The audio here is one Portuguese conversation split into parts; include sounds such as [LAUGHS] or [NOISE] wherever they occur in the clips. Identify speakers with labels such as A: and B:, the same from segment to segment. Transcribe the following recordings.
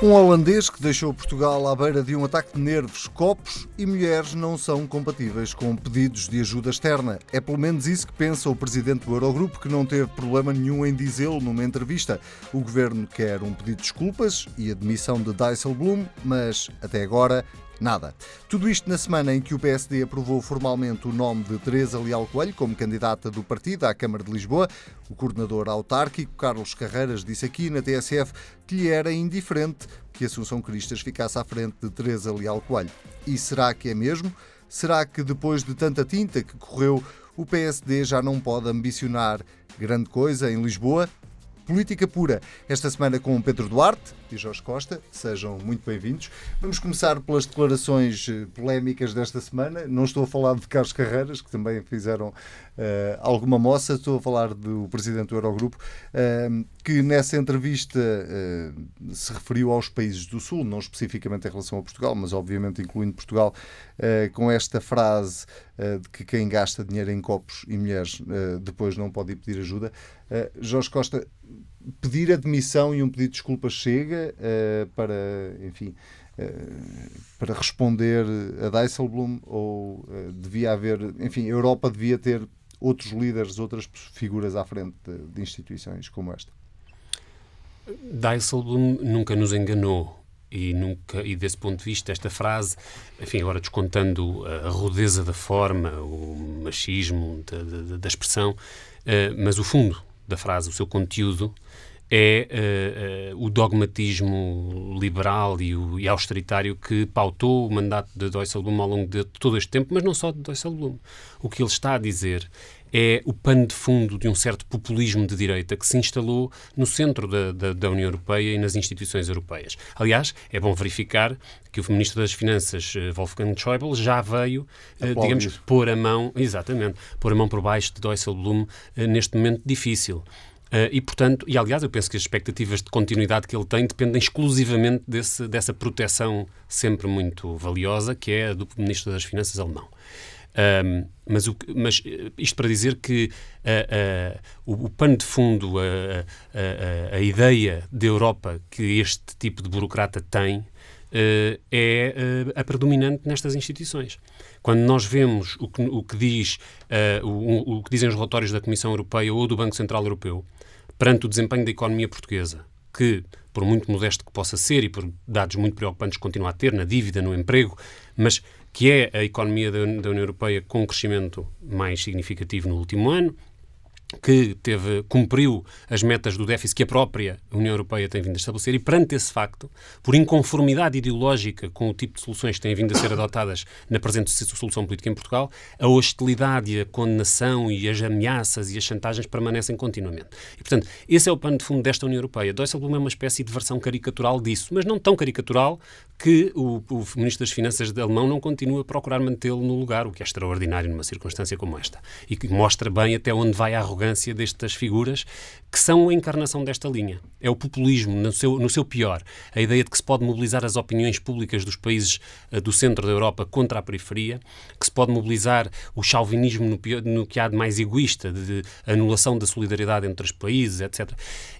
A: Um holandês que deixou Portugal à beira de um ataque de nervos, copos e mulheres não são compatíveis com pedidos de ajuda externa. É pelo menos isso que pensa o presidente do Eurogrupo, que não teve problema nenhum em dizê-lo numa entrevista. O governo quer um pedido de desculpas e admissão de Dijsselbloem, mas até agora Nada. Tudo isto na semana em que o PSD aprovou formalmente o nome de Teresa Leal Coelho como candidata do partido à Câmara de Lisboa. O coordenador autárquico, Carlos Carreiras, disse aqui na TSF que lhe era indiferente que Assunção Cristas ficasse à frente de Teresa Leal Coelho. E será que é mesmo? Será que depois de tanta tinta que correu, o PSD já não pode ambicionar grande coisa em Lisboa? Política Pura, esta semana com Pedro Duarte e Jorge Costa. Sejam muito bem-vindos. Vamos começar pelas declarações eh, polémicas desta semana. Não estou a falar de Carlos Carreiras, que também fizeram uh, alguma moça, estou a falar do presidente do Eurogrupo, uh, que nessa entrevista uh, se referiu aos países do Sul, não especificamente em relação a Portugal, mas obviamente incluindo Portugal, com esta frase de que quem gasta dinheiro em copos e mulheres depois não pode ir pedir ajuda. Jorge Costa, pedir admissão e um pedido de desculpa chega uh, para, enfim, uh, para responder a Dijsselbloem ou uh, devia haver, enfim, a Europa devia ter outros líderes, outras figuras à frente de, de instituições como esta?
B: Dijsselbloem nunca nos enganou e nunca e desse ponto de vista esta frase, enfim, agora descontando a rudeza da forma, o machismo da, da, da expressão, mas o fundo da frase, o seu conteúdo, é uh, uh, o dogmatismo liberal e, o, e, austeritário que pautou o mandato de Dijsselbloem ao longo de todo este tempo, mas não só de Dijsselbloem. O que ele está a dizer é o pano de fundo de um certo populismo de direita que se instalou no centro da, da, da, União Europeia e nas instituições europeias. Aliás, é bom verificar que o Ministro das Finanças, eh, Wolfgang Schäuble, já veio, digamos, pôr a mão, exatamente, pôr a mão por baixo de Dijsselbloem neste momento difícil. Uh, e, portanto, e aliás, eu penso que as expectativas de continuidade que ele tem dependem exclusivamente desse, dessa proteção sempre muito valiosa que é a do Ministro das Finanças alemão. Um, mas, o, mas, eh, isto para dizer que uh, uh, o, o, pano de fundo, a, a, ideia de Europa que este tipo de burocrata tem é a predominante nestas instituições. Quando nós vemos o que, o que diz, o, o que dizem os relatórios da Comissão Europeia ou do Banco Central Europeu, perante o desempenho da economia portuguesa, que, por muito modesto que possa ser e por dados muito preocupantes continua a ter na dívida, no emprego, mas que é a economia da União Europeia com um crescimento mais significativo no último ano, que teve, cumpriu as metas do déficit que a própria União Europeia tem vindo a estabelecer e, perante esse facto, por inconformidade ideológica com o tipo de soluções que têm vindo a ser adotadas na presente solução política em Portugal, a hostilidade e a condenação e as ameaças e as chantagens permanecem continuamente. E, portanto, esse é o pano de fundo desta União Europeia. Dijsselbloem é uma espécie de versão caricatural disso, mas não tão caricatural que o, o Ministro das Finanças de alemão não continua a procurar mantê-lo no lugar, o que é extraordinário numa circunstância como esta. E que mostra bem até onde vai a arrogância destas figuras que são a encarnação desta linha. É o populismo no seu, no seu pior. A ideia de que se pode mobilizar as opiniões públicas dos países uh, do centro da Europa contra a periferia, que se pode mobilizar o chauvinismo no, no que há de mais egoísta, de, de, anulação da solidariedade entre os países, etc.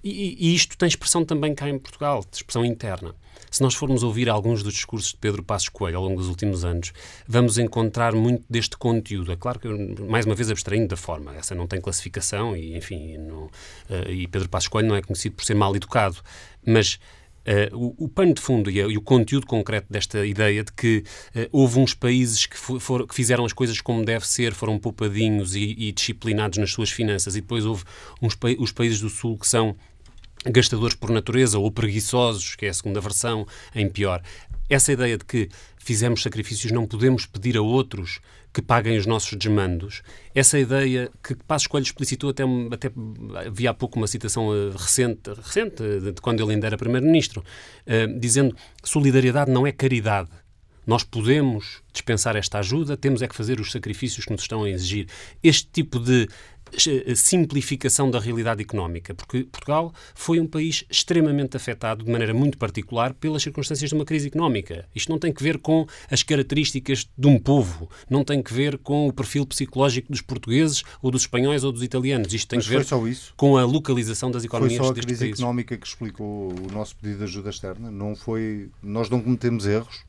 B: E, e isto tem expressão também cá em Portugal, expressão interna. Se nós formos ouvir alguns dos discursos de Pedro Passos Coelho ao longo dos últimos anos, vamos encontrar muito deste conteúdo. É claro que, mais uma vez, abstraindo da forma. Essa não tem classificação e, enfim, não, uh, e Pedro Passos Coelho não é conhecido por ser mal educado. Mas Uh, o, o, pano de fundo e, e, o conteúdo concreto desta ideia de que uh, houve uns países que, for, que, fizeram as coisas como deve ser, foram poupadinhos e, e disciplinados nas suas finanças, e depois houve uns, os países do Sul que são gastadores por natureza ou preguiçosos, que é a segunda versão, em pior. Essa ideia de que fizemos sacrifícios, não podemos pedir a outros que paguem os nossos desmandos. Essa ideia que Passos Coelho explicitou, até, até havia há pouco uma citação uh, recente, recente de, de, quando ele ainda era Primeiro-Ministro, uh, dizendo solidariedade não é caridade. Nós podemos dispensar esta ajuda, temos é que fazer os sacrifícios que nos estão a exigir. Este tipo de simplificação da realidade económica, porque Portugal foi um país extremamente afetado de maneira muito particular pelas circunstâncias de uma crise económica. Isto não tem que ver com as características de um povo, não tem que ver com o perfil psicológico dos portugueses ou dos espanhóis ou dos italianos. Isto tem
A: Mas
B: que ver com a localização das economias
A: deste
B: país.
A: Foi só a crise económica que explicou o nosso pedido de ajuda externa? Não foi... Nós não cometemos erros?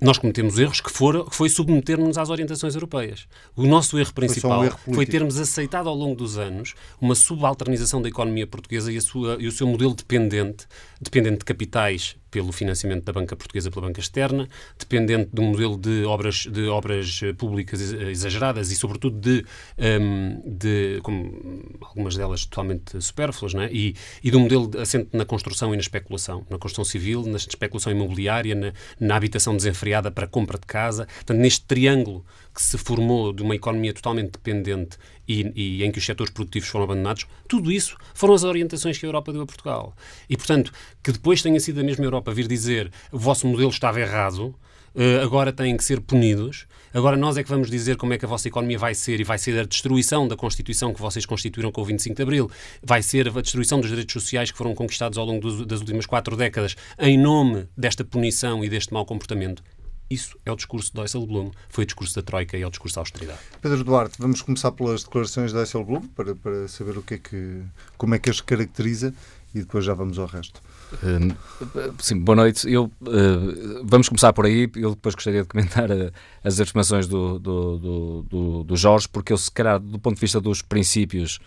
B: Nós cometemos erros que, foram, que foi submeter-nos às orientações europeias. O nosso erro principal foi, um erro foi, termos aceitado ao longo dos anos uma subalternização da economia portuguesa e, sua, e o seu modelo dependente, dependente de capitais pelo financiamento da banca portuguesa pela banca externa, dependente de um modelo de obras, de obras eh, públicas exageradas e, sobretudo, de, um, ehm, de como algumas delas totalmente supérfluas, é? e, e de um modelo assente na construção e na especulação, na construção civil, na especulação imobiliária, na, na habitação desenfreada para compra de casa. Portanto, neste triângulo que se formou de uma economia totalmente dependente e, e, em que os setores produtivos foram abandonados, tudo isso foram as orientações que a Europa deu a Portugal. E, portanto, que depois tenha sido a mesma Europa vir dizer o vosso modelo estava errado, Uh, agora têm que ser punidos. Agora nós é que vamos dizer como é que a vossa economia vai ser e vai ser a destruição da Constituição que vocês constituíram com o 25 de Abril, vai ser a destruição dos direitos sociais que foram conquistados ao longo das últimas quatro décadas em nome desta punição e deste mau comportamento. Isso é o discurso de Dijsselbloem, foi o discurso da Troika e é o discurso da austeridade.
A: Pedro Duarte, vamos começar pelas declarações de Dijsselbloem para, para saber o que é que, como é que as caracteriza e depois já vamos ao resto.
C: Uh, sim, boa noite. Eu, uh, vamos começar por aí. Eu depois gostaria de comentar uh, as afirmações do, do, do, do, do Jorge, porque eu, se calhar, do ponto de vista dos princípios,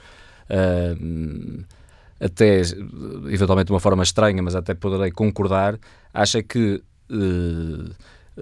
C: até eventualmente de uma forma estranha, mas até poderei concordar, acho que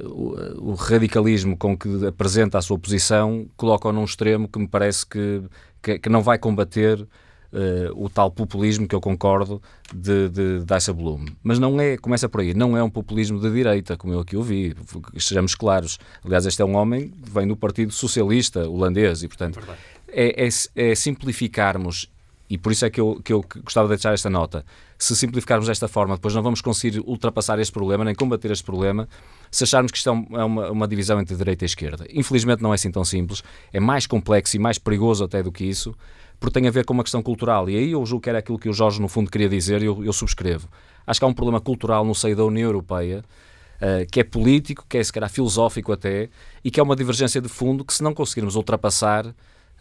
C: o, radicalismo com que apresenta a sua posição coloca-o num extremo que me parece que, que, que não vai combater uh, o tal populismo que eu concordo de, de Dijsselbloem. Mas não é, começa por aí, não é um populismo de direita, como eu aqui ouvi, sejamos claros. Aliás, este é um homem que vem do Partido Socialista holandês e, portanto, é, é, é simplificarmos e por isso é que eu, que eu gostava de deixar esta nota. Se simplificarmos desta forma, depois não vamos conseguir ultrapassar este problema, nem combater este problema, se acharmos que isto é, é uma, uma divisão entre direita e esquerda. Infelizmente não é assim tão simples, é mais complexo e mais perigoso até do que isso, porque tem a ver com uma questão cultural. E aí eu julgo que era aquilo que o Jorge, no fundo, queria dizer e eu, eu subscrevo. Acho que há um problema cultural no seio da União Europeia, uh, que é político, que é se calhar filosófico até, e que é uma divergência de fundo que, se não conseguirmos ultrapassar,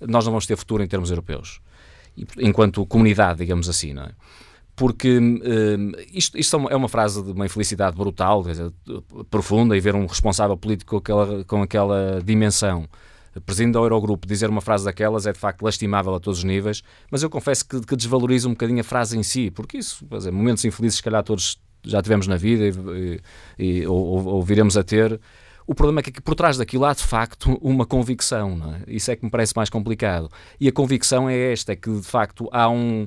C: nós não vamos ter futuro em termos europeus enquanto comunidade, digamos assim, não é? Porque um, isto, isto, é uma frase de uma infelicidade brutal, dizer, profunda, e ver um responsável político com aquela, com aquela dimensão presidente da Eurogrupo dizer uma frase daquelas é de facto lastimável a todos os níveis, mas eu confesso que, que desvalorizo um bocadinho a frase em si, porque isso, dizer, momentos infelizes, se calhar todos já tivemos na vida e, e, e ou, ou, viremos a ter. O problema é que por trás daquilo há de facto [LAUGHS] uma convicção, é? isso é que me parece mais complicado. E a convicção é esta: é que de facto há um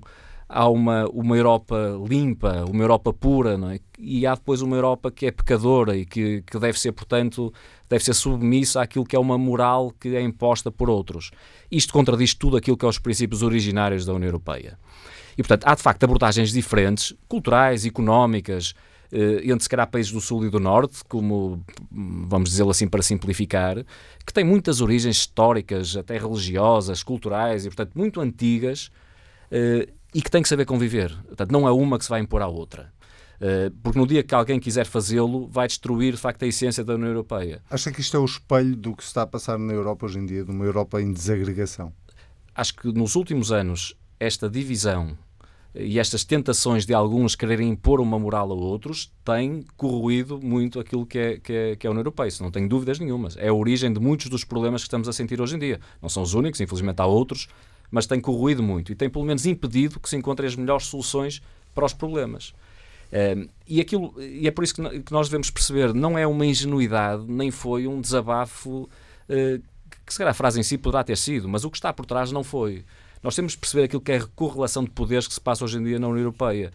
C: há uma, uma Europa limpa, uma Europa pura, não é? e há depois uma Europa que é pecadora e que, que deve ser, portanto, deve ser submissa àquilo que é uma moral que é imposta por outros. Isto contradiz tudo aquilo que é os princípios originários da União Europeia. E, portanto, há de facto abordagens diferentes, culturais, económicas, entre se calhar países do Sul e do Norte, como vamos dizê-lo assim para simplificar, que têm muitas origens históricas, até religiosas, culturais e, portanto, muito antigas eh, e que têm que saber conviver. Portanto, não é uma que se vai impor à outra. Eh, porque no dia que alguém quiser fazê-lo, vai destruir, de facto, a essência da União Europeia.
A: Acha que isto é o espelho do que se está a passar na Europa hoje em dia, de uma Europa em desagregação?
C: Acho que nos últimos anos, esta divisão e estas tentações de alguns quererem impor uma moral a outros têm corroído muito aquilo que é, que é, que é a União Europeia. Isso não tenho dúvidas nenhumas. É a origem de muitos dos problemas que estamos a sentir hoje em dia. Não são os únicos, infelizmente há outros, mas tem corroído muito e tem pelo menos impedido que se encontrem as melhores soluções para os problemas. Um, e, aquilo, e é por isso que, que nós devemos perceber, não é uma ingenuidade, nem foi um desabafo uh, que se calhar a frase em si poderá ter sido, mas o que está por trás não foi. Nós temos de perceber aquilo que é a correlação de poderes que se passa hoje em dia na União Europeia.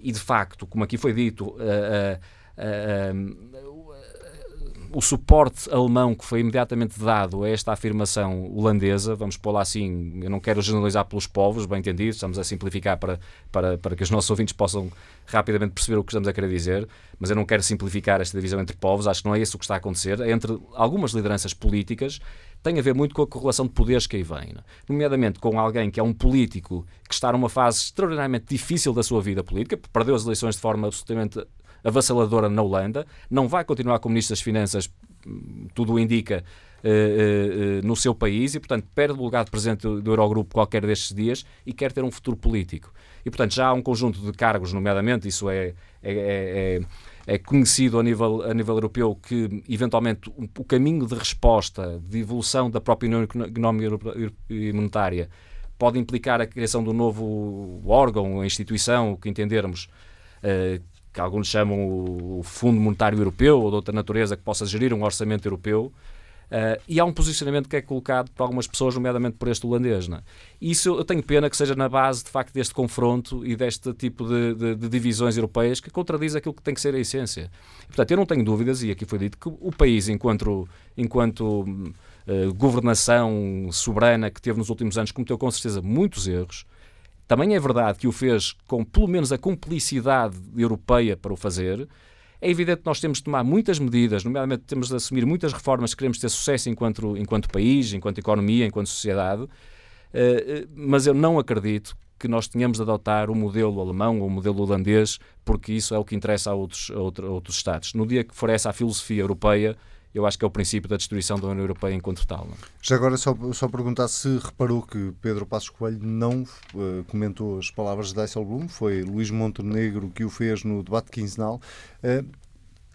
C: E, de facto, como aqui foi dito, uh, uh, o suporte alemão que foi imediatamente dado a esta afirmação holandesa, vamos pôr lá assim, eu não quero generalizar pelos povos, bem entendido, estamos a simplificar para, para, para que os nossos ouvintes possam rapidamente perceber o que estamos a querer dizer, mas eu não quero simplificar esta divisão entre povos, acho que não é isso o que está a acontecer, é entre algumas lideranças políticas tem a ver muito com a correlação de poderes que aí vem. Né? Nomeadamente com alguém que é um político que está numa fase extraordinariamente difícil da sua vida política, perdeu as eleições de forma absolutamente avassaladora na Holanda, não vai continuar como Ministro das Finanças, tudo o indica, uh, uh, uh, no seu país e, portanto, perde o lugar de Presidente do, Eurogrupo qualquer destes dias e quer ter um futuro político. E, portanto, já há um conjunto de cargos, nomeadamente, isso é, é, é, é conhecido a nível, a nível europeu que, eventualmente, o caminho de resposta, de evolução da própria União Económica e Monetária pode implicar a criação de um novo órgão, instituição, o que entendermos, que alguns chamam o Fundo Monetário Europeu ou de outra natureza que possa gerir um orçamento europeu. Uh, e há um posicionamento que é colocado por algumas pessoas, nomeadamente por este holandês. Não é? Isso eu tenho pena que seja na base, de facto, deste confronto e deste tipo de, de, de, divisões europeias que contradiz aquilo que tem que ser a essência. portanto, eu não tenho dúvidas, e aqui foi dito, que o país, enquanto, enquanto uh, governação soberana que teve nos últimos anos, cometeu com certeza muitos erros, também é verdade que o fez com pelo menos a cumplicidade europeia para o fazer. É evidente que nós temos de tomar muitas medidas, nomeadamente temos de assumir muitas reformas se queremos ter sucesso enquanto, enquanto país, enquanto economia, enquanto sociedade, uh, mas eu não acredito que nós tenhamos de adotar o modelo alemão ou o modelo holandês, porque isso é o que interessa a outros, a outros Estados. No dia que for essa a filosofia europeia, eu acho que é o princípio da destruição da União Europeia enquanto tal. Não? É?
A: Já agora, só, só perguntar se reparou que Pedro Passos Coelho não uh, comentou as palavras de Dijsselbloem, foi Luís Montenegro que o fez no debate quinzenal. Uh,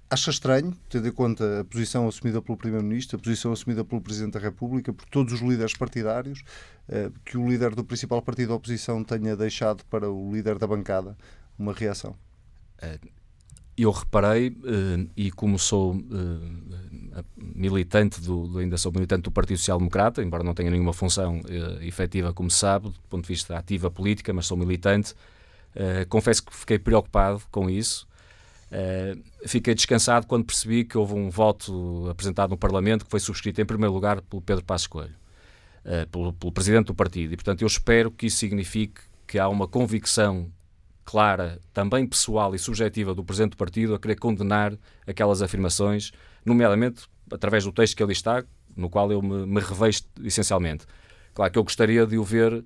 A: acha estranho, tendo em conta a posição assumida pelo Primeiro-Ministro, a posição assumida pelo Presidente da República, por todos os líderes partidários, uh, que o líder do principal partido da oposição tenha deixado para o líder da bancada uma reação?
C: Eu reparei, uh, e como sou uh, militante do, ainda sou militante do Partido Social Democrata, embora não tenha nenhuma função uh, efetiva, como se sabe, do ponto de vista ativa política, mas sou militante, confesso que fiquei preocupado com isso. fiquei descansado quando percebi que houve um voto apresentado no Parlamento que foi subscrito em primeiro lugar pelo Pedro Passos Coelho, pelo, pelo Presidente do Partido. E, portanto, eu espero que isso signifique que há uma convicção clara, também pessoal e subjetiva do Presidente do Partido a querer condenar aquelas afirmações, nomeadamente através do texto que ali está, no qual eu me, me revejo essencialmente. Claro que eu gostaria de o ver uh,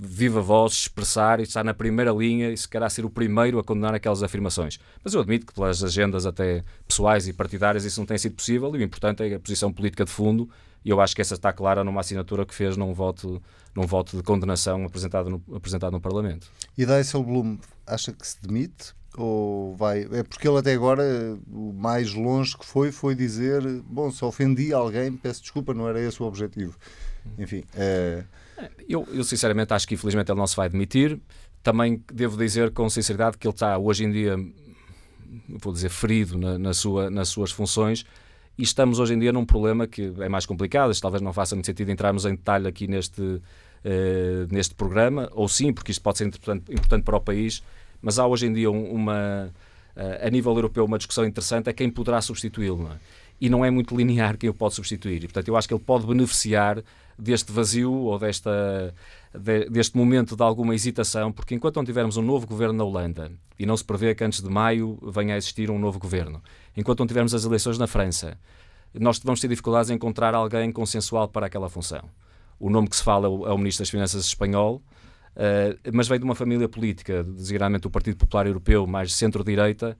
C: viva voz, expressar e estar na primeira linha e se calhar ser o primeiro a condenar aquelas afirmações. Mas eu admito que pelas agendas até pessoais e partidárias isso não tem sido possível e o importante é a posição política de fundo e eu acho que essa está clara numa assinatura que fez num voto, num voto de condenação apresentado no, apresentado no Parlamento.
A: E Dijsselbloem acha que se demite? Ou vai. É porque ele até agora, o mais longe que foi, foi dizer: bom, se ofendi alguém, peço desculpa, não era esse o objetivo. Enfim. É...
C: Eu, eu, sinceramente acho que infelizmente ele não se vai demitir. Também devo dizer com sinceridade que ele está hoje em dia, vou dizer, ferido na, na sua, nas suas funções e estamos hoje em dia num problema que é mais complicado, talvez não faça muito sentido entrarmos em detalhe aqui neste, uh, neste programa, ou sim, porque isto pode ser importante, importante para o país, mas há hoje em dia uma, uh, a nível europeu uma discussão interessante, é quem poderá substituí-lo. É? E não é muito linear quem o pode substituir. E, portanto, eu acho que ele pode beneficiar deste vazio ou desta, de, deste momento de alguma hesitação, porque enquanto não tivermos um novo governo na Holanda, e não se prevê que antes de maio venha a existir um novo governo, enquanto não tivermos as eleições na França, nós vamos ter dificuldades em encontrar alguém consensual para aquela função. O nome que se fala é o, é Ministro das Finanças espanhol, uh, mas vem de uma família política, designadamente do Partido Popular Europeu, mais centro-direita,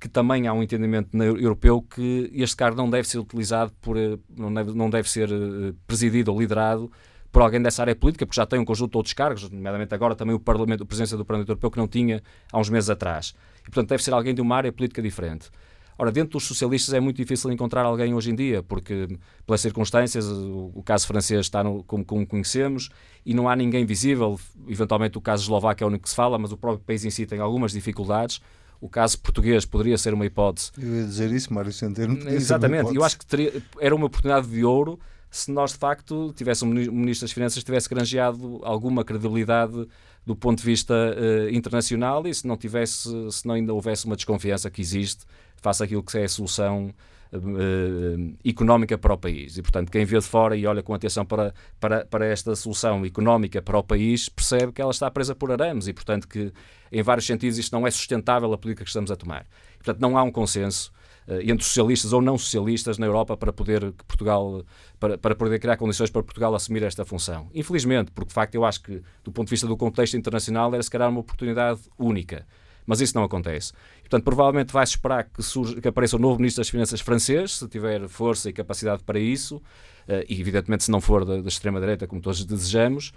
C: que também há um entendimento europeu que este cargo não deve ser utilizado por, eh, não deve, não deve ser eh, presidido ou liderado por alguém dessa área política, porque já tem um conjunto de outros cargos, nomeadamente agora também o Parlamento, a presença do Parlamento Europeu, que não tinha há uns meses atrás. E, portanto, deve ser alguém de uma área política diferente. Ora, dentro dos socialistas é muito difícil encontrar alguém hoje em dia, porque, pelas circunstâncias, o, o caso francês está no, como, como, conhecemos e não há ninguém visível. Eventualmente, o caso eslovaco é o único que se fala, mas o próprio país em si tem algumas dificuldades. O caso português poderia ser uma hipótese.
A: Eu ia dizer isso, Mário Centeno.
C: Exatamente, eu acho que teria, era uma oportunidade de ouro se nós de facto tivéssemos um Ministro das Finanças tivesse granjeado alguma credibilidade do ponto de vista uh, internacional e se não tivesse, se não ainda houvesse uma desconfiança que existe face àquilo que é a solução uh, económica para o país. E, portanto, quem vê de fora e olha com atenção para, para, para esta solução económica para o país percebe que ela está presa por arames e, portanto, que em vários sentidos isto não é sustentável a política que estamos a tomar. E, portanto, não há um consenso uh, entre socialistas ou não socialistas na Europa para poder Portugal para, para poder criar condições para Portugal assumir esta função. Infelizmente, porque de facto eu acho que do ponto de vista do contexto internacional era se calhar uma oportunidade única mas isso não acontece. Portanto, provavelmente vai-se esperar que, surja, que apareça o novo Ministro das Finanças francês, se tiver força e capacidade para isso, eh, e evidentemente se não for da, da extrema-direita, como todos desejamos,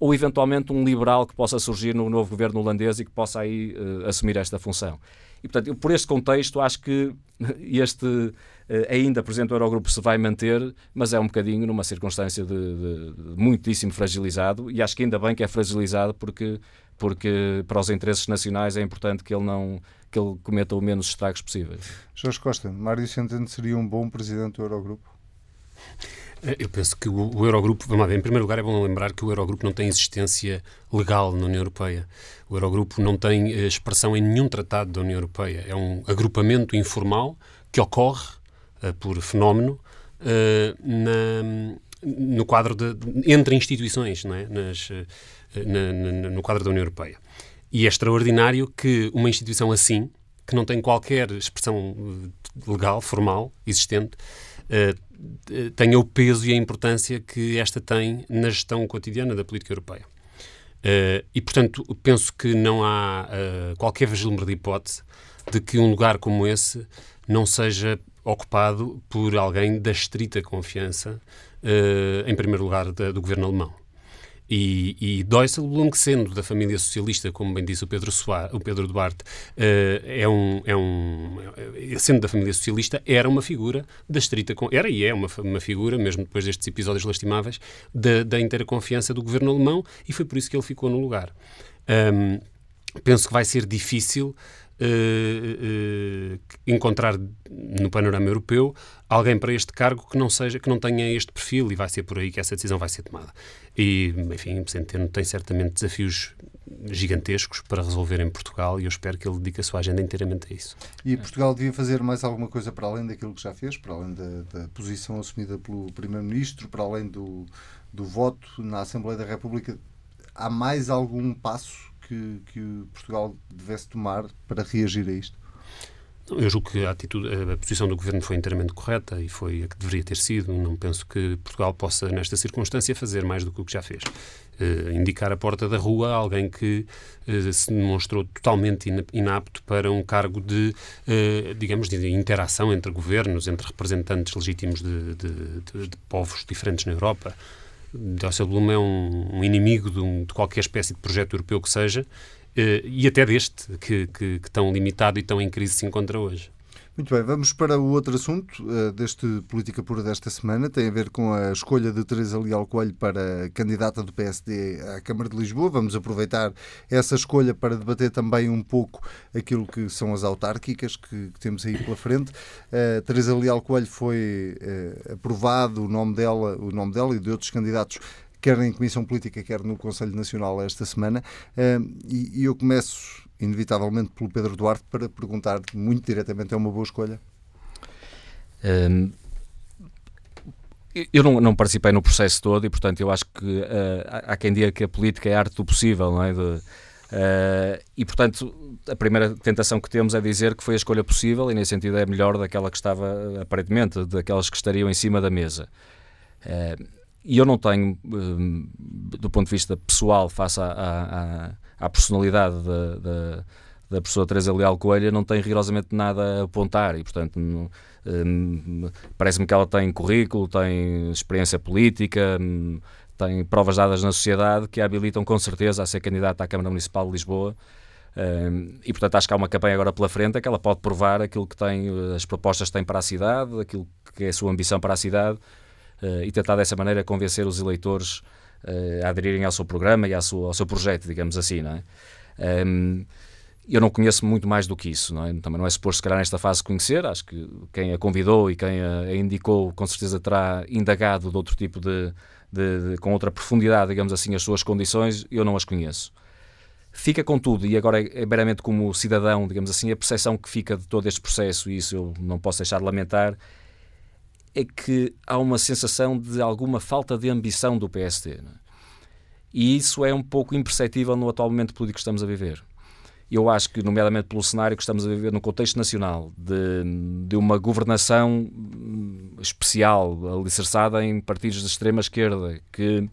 C: ou eventualmente um liberal que possa surgir no novo governo holandês e que possa aí uh, assumir esta função. E, portanto, por este contexto, acho que [LAUGHS] este uh, ainda Presidente do Eurogrupo se vai manter, mas é um bocadinho numa circunstância de, de, de muitíssimo fragilizado e acho que ainda bem que é fragilizado porque porque para os interesses nacionais é importante que ele não que ele cometa o menos estragos possíveis.
A: Jorge Costa, Mário Centeno seria um bom presidente do Eurogrupo?
B: Eu penso que o, o Eurogrupo, vamos lá, em primeiro lugar é bom lembrar que o Eurogrupo não tem existência legal na União Europeia. O Eurogrupo não tem eh, expressão em nenhum tratado da União Europeia. É um agrupamento informal que ocorre uh, por fenómeno uh, na, no quadro de, entre instituições, não é? Nas, na, na, no quadro da União Europeia. E é extraordinário que uma instituição assim, que não tem qualquer expressão eh, legal, formal, existente, uh, tenha o peso e a importância que esta tem na gestão cotidiana da política europeia. Uh, e, portanto, penso que não há uh, qualquer vislumbre de hipótese de que um lugar como esse não seja ocupado por alguém da estrita confiança, em primeiro lugar, da, do governo alemão. E, e Dijsselbloem, sendo da família socialista, como bem disse o Pedro, Soares, o Pedro Duarte, uh, é, um, é um. sendo da família socialista, era uma figura da estrita. Era e é uma, uma figura, mesmo depois destes episódios lastimáveis, da, da inteira confiança do governo alemão e foi por isso que ele ficou no lugar. Um, penso que vai ser difícil uh, encontrar no panorama europeu alguém para este cargo que não seja que não tenha este perfil e vai ser por aí que essa decisão vai ser tomada. E, enfim, o Centeno tem certamente desafios gigantescos para resolver em Portugal e eu espero que ele dedique a sua agenda inteiramente a isso.
A: E Portugal devia fazer mais alguma coisa para além daquilo que já fez, para além da, da posição assumida pelo Primeiro-Ministro, para além do, do voto na Assembleia da República? Há mais algum passo que, que Portugal devesse tomar para reagir a isto?
B: Eu julgo que a, atitude, a posição do Governo foi inteiramente correta e foi a que deveria ter sido. Não penso que Portugal possa, nesta circunstância, fazer mais do que o que já fez. Uh, indicar a porta da rua a alguém que uh, se demonstrou totalmente inapto para um cargo de, uh, digamos, de interação entre governos, entre representantes legítimos de, de, de, povos diferentes na Europa. Dijsselbloem é um, um inimigo de, um, de, qualquer espécie de projeto europeu que seja, uh, e até deste, que, que, que tão limitado e tão em crise se encontra hoje.
A: Muito bem, vamos para o outro assunto uh, deste Política Pura desta semana. Tem a ver com a escolha de Teresa Leal Coelho para candidata do PSD à Câmara de Lisboa. Vamos aproveitar essa escolha para debater também um pouco aquilo que são as autárquicas que, que temos aí pela frente. Uh, Teresa Leal Coelho foi uh, aprovado o nome dela, o nome dela e de outros candidatos quer em Comissão Política, quer no Conselho Nacional esta semana. E eu começo inevitavelmente pelo Pedro Duarte para perguntar muito diretamente: é uma boa escolha? Um,
C: eu não, não, participei no processo todo e, portanto, eu acho que uh, há quem diga que a política é a arte do possível, não é? De, uh, e, portanto, a primeira tentação que temos é dizer que foi a escolha possível e, nesse sentido, é melhor daquela que estava, aparentemente, daquelas que estariam em cima da mesa. Uh, e eu não tenho, do ponto de vista pessoal, face à, à personalidade da, da, da professora Teresa Leal Coelho, não tem rigorosamente nada a apontar e, portanto, hum, parece-me que ela tem currículo, tem experiência política, hum, tem provas dadas na sociedade que a habilitam com certeza a ser candidata à Câmara Municipal de Lisboa. E portanto acho que há uma campanha agora pela frente é que ela pode provar aquilo que tem, as propostas que tem para a cidade, aquilo que é a sua ambição para a cidade e tentar dessa maneira convencer os eleitores uh, a aderirem ao seu programa e ao seu, ao seu projeto, digamos assim, não é? Um, eu não conheço muito mais do que isso, não é? Também não é suposto, se calhar, nesta fase conhecer. Acho que quem a convidou e quem a, indicou, com certeza terá indagado de outro tipo de, de, de, com outra profundidade, digamos assim, as suas condições. Eu não as conheço. Fica, contudo, e agora é, é meramente como cidadão, digamos assim, a percepção que fica de todo este processo, e isso eu não posso deixar de lamentar, é que há uma sensação de alguma falta de ambição do PSD. É? E isso é um pouco imperceptível no atual momento político que estamos a viver eu acho que, nomeadamente pelo cenário que estamos a viver no contexto nacional, de, de uma governação hum, especial, alicerçada em partidos de extrema esquerda, que,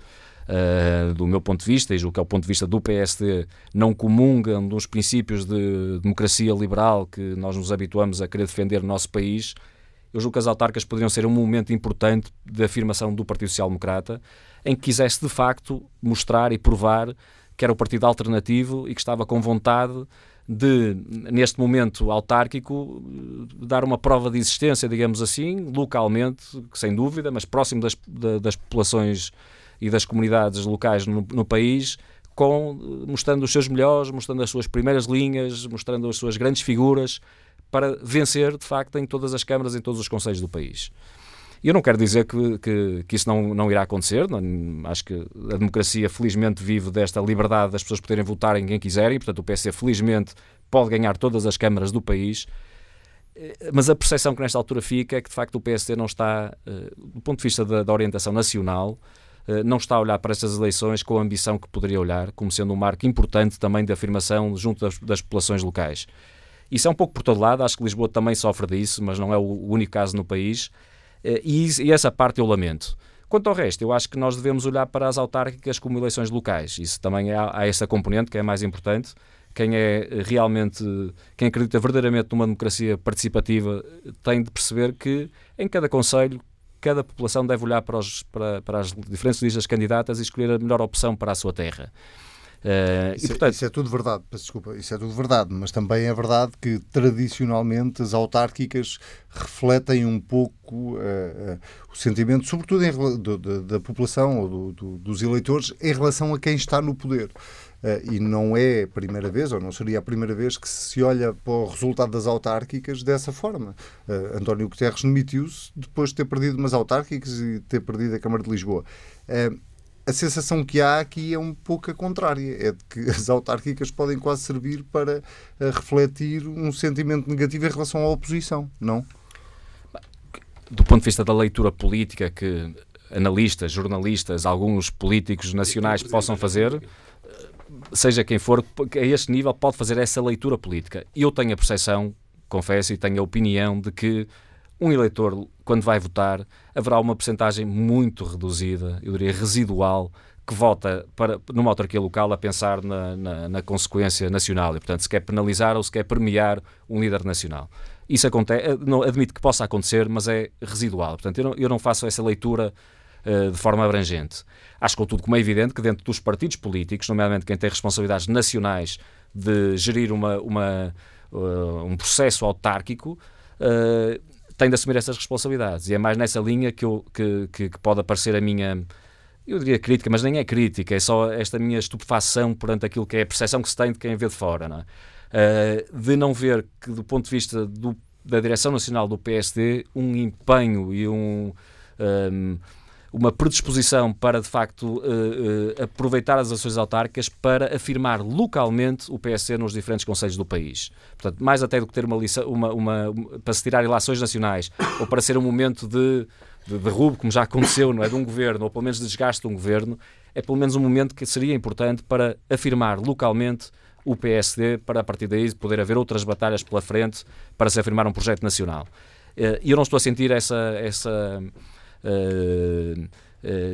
C: uh, do meu ponto de vista, e julgo que é o ponto de vista do PSD, não comungam dos princípios de democracia liberal que nós nos habituamos a querer defender no nosso país, eu julgo que as autárquicas poderiam ser um momento importante de afirmação do Partido Social Democrata, em que quisesse de facto mostrar e provar que era o partido alternativo e que estava com vontade de, neste momento autárquico, dar uma prova de existência, digamos assim, localmente, sem dúvida, mas próximo das, das populações e das comunidades locais no, no país, com, mostrando os seus melhores, mostrando as suas primeiras linhas, mostrando as suas grandes figuras, para vencer, de facto, em todas as câmaras, em todos os conselhos do país. Eu não quero dizer que, que, que isso não, não irá acontecer, não, acho que a democracia felizmente vive desta liberdade das pessoas poderem votar em quem quiserem, portanto o PC felizmente pode ganhar todas as câmaras do país, eh, mas a percepção que nesta altura fica é que de facto o PSD não está, eh, do ponto de vista da, da orientação nacional, eh, não está a olhar para estas eleições com a ambição que poderia olhar, como sendo um marco importante também de afirmação junto das, das populações locais. Isso é um pouco por todo lado, acho que Lisboa também sofre disso, mas não é o único caso no país. Eh, e, essa parte eu lamento. Quanto ao resto, eu acho que nós devemos olhar para as autárquicas como eleições locais. Isso também há, há essa componente que é mais importante. Quem é realmente, quem acredita verdadeiramente numa democracia participativa tem de perceber que em cada conselho, cada população deve olhar para, os, para, para as diferentes listas candidatas e escolher a melhor opção para a sua terra.
A: Uh, isso, e, é- portanto... isso, é tudo verdade, desculpa, isso é tudo verdade, mas também é verdade que tradicionalmente as autárquicas refletem um pouco uh, uh, o sentimento, sobretudo em, do, do, da população ou do, dos eleitores, em relação a quem está no poder. e não é a primeira vez, ou não seria a primeira vez, que se olha para o resultado das autárquicas dessa forma. António Guterres demitiu-se depois de ter perdido umas autárquicas e ter perdido a Câmara de Lisboa a sensação que há aqui é um pouco a contrária, é de que [LAUGHS] as autárquicas podem quase servir para eh, refletir um sentimento negativo em relação à oposição, não?
C: Do ponto de vista da leitura política que analistas, jornalistas, alguns políticos nacionais possam fazer, seja quem for, a este nível pode fazer essa leitura política. Eu tenho a percepção, confesso, e tenho a opinião de que um eleitor, quando vai votar, haverá uma percentagem muito reduzida, eu diria residual, que vota para, numa autarquia local a pensar na, na, na, consequência nacional e, portanto, se quer penalizar ou se quer premiar um líder nacional. Isso acontece, eh, não admito que possa acontecer, mas é residual. Portanto, eu não, eu não faço essa leitura uh, de forma abrangente. Acho, contudo, como é evidente que dentro dos partidos políticos, nomeadamente quem tem responsabilidades nacionais de gerir uma, uma uh, um processo autárquico, uh, tem de assumir essas responsabilidades. E é mais nessa linha que, eu, que, que, que pode aparecer a minha eu diria crítica, mas nem é crítica, é só esta minha estupefação perante aquilo que é a percepção que se tem de quem vê de fora. Não é? uh, de não ver que, do ponto de vista do, da direção nacional do PSD, um empenho e um, um uma predisposição para, de facto, uh, uh, aproveitar as ações autárquicas para afirmar localmente o PSD nos diferentes conselhos do país. Portanto, mais até do que ter uma, lição, uma, uma, para se tirar relações nacionais ou para ser um momento de, de derrubo, como já aconteceu, não é, de um governo, ou pelo menos de desgaste de um governo, é pelo menos um momento que seria importante para afirmar localmente o PSD, para a partir daí poder haver outras batalhas pela frente para se afirmar um projeto nacional. Eh, e eu não estou a sentir essa, essa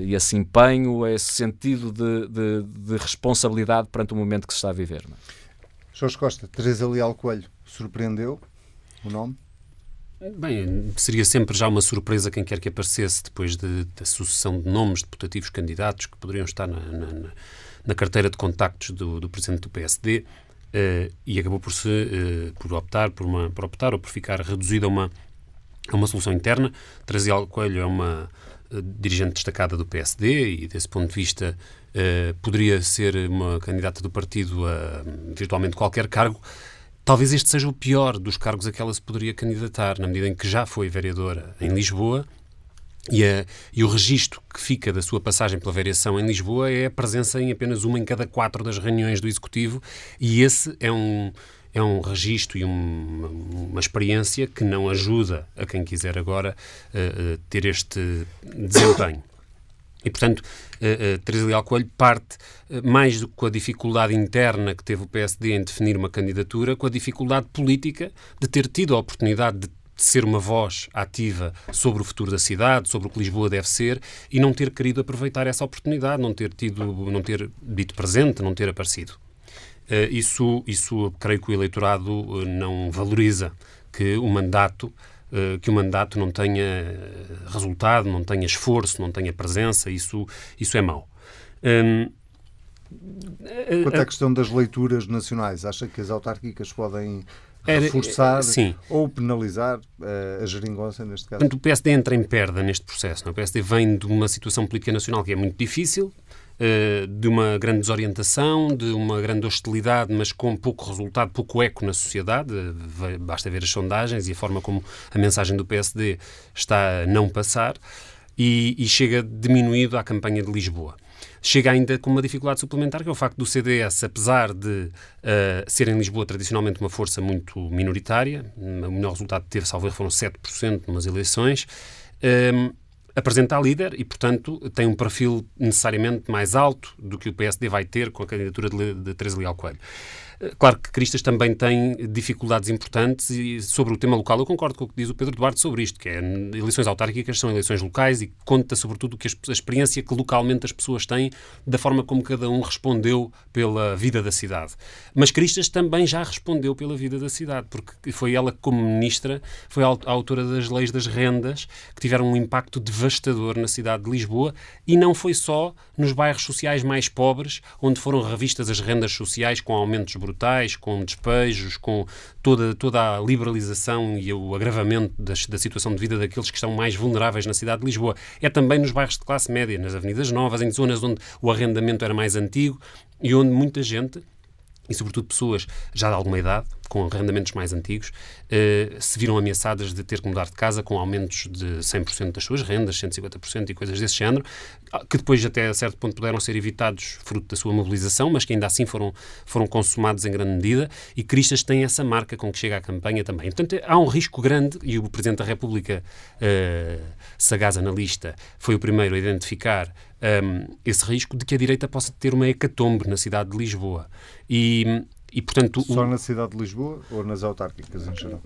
C: e esse empenho, esse sentido de, de, de, responsabilidade perante o momento que se está a viver. Não é?
A: Jorge Costa, Teresa Leal Coelho, surpreendeu o nome?
B: Bem, seria sempre já uma surpresa quem quer que aparecesse depois de, da sucessão de nomes de putativos candidatos que poderiam estar na, na, na carteira de contactos do, do presidente do PSD uh, e acabou por se uh, por optar por uma por optar ou por ficar reduzida a uma é uma solução interna. Teresa Coelho é uma uh, dirigente destacada do PSD e, desse ponto de vista, uh, poderia ser uma candidata do partido a virtualmente qualquer cargo. Talvez este seja o pior dos cargos a que ela se poderia candidatar, na medida em que já foi vereadora em Lisboa e, a, e, o registro que fica da sua passagem pela variação em Lisboa é a presença em apenas uma em cada quatro das reuniões do Executivo, e esse é um, é um registro e uma, uma experiência que não ajuda a quem quiser agora uh, ter este desempenho. E, portanto, uh, uh, Teresa Leal Coelho parte uh, mais do que com a dificuldade interna que teve o PSD em definir uma candidatura, com a dificuldade política de ter tido a oportunidade de de ser uma voz ativa sobre o futuro da cidade, sobre o que Lisboa deve ser e não ter querido aproveitar essa oportunidade, não ter tido, não ter dito presente, não ter aparecido. Uh, isso, isso creio que o eleitorado uh, não valoriza que o mandato uh, que o mandato não tenha resultado, não tenha esforço, não tenha presença. Isso, isso é mau. Um,
A: Quanto à questão das leituras nacionais, acha que as autárquicas podem reforçar Era, ou penalizar uh, a geringonça neste caso?
B: Portanto, o PSD entra em perda neste processo. Não? É? O PSD vem de uma situação política nacional que é muito difícil, de uma grande desorientação, de uma grande hostilidade, mas com pouco resultado, pouco eco na sociedade. Basta ver as sondagens e a forma como a mensagem do PSD está a não passar. E, e chega diminuído à campanha de Lisboa chega ainda com uma dificuldade suplementar, que é o facto do CDS, apesar de uh, ser em Lisboa tradicionalmente uma força muito minoritária, o melhor resultado que teve, salvo foram 7% numas eleições, eh, apresenta a líder e, portanto, tem um perfil necessariamente mais alto do que o PSD vai ter com a candidatura de, de Teresa Leal Coelho. Claro que Cristas também tem dificuldades importantes e sobre o tema local eu concordo com o que diz o Pedro Duarte sobre isto, que é eleições autárquicas são eleições locais e conta sobretudo que a experiência que localmente as pessoas têm da forma como cada um respondeu pela vida da cidade. Mas Cristas também já respondeu pela vida da cidade, porque foi ela como ministra, foi a autora das leis das rendas que tiveram um impacto devastador na cidade de Lisboa e não foi só nos bairros sociais mais pobres onde foram revistas as rendas sociais com aumentos brutais, com despejos, com toda, toda a liberalização e o agravamento da, da situação de vida daqueles que estão mais vulneráveis na cidade de Lisboa. É também nos bairros de classe média, nas avenidas novas, em zonas onde o arrendamento era mais antigo e onde muita gente e, sobretudo, pessoas já de alguma idade, com arrendamentos mais antigos, eh, se viram ameaçadas de ter que mudar de casa com aumentos de 100% das suas rendas, 150% e coisas desse género, ah, que depois, até a certo ponto, puderam ser evitados fruto da sua mobilização, mas que ainda assim foram, foram consumados em grande medida. E Cristas tem essa marca com que chega à campanha também. Portanto, há um risco grande, e o Presidente da República, eh, sagaz analista, foi o primeiro a identificar um, esse risco de que a direita possa ter uma hecatombe na cidade de Lisboa. E, e, portanto,
A: Só o... na cidade de Lisboa ou nas autárquicas em geral?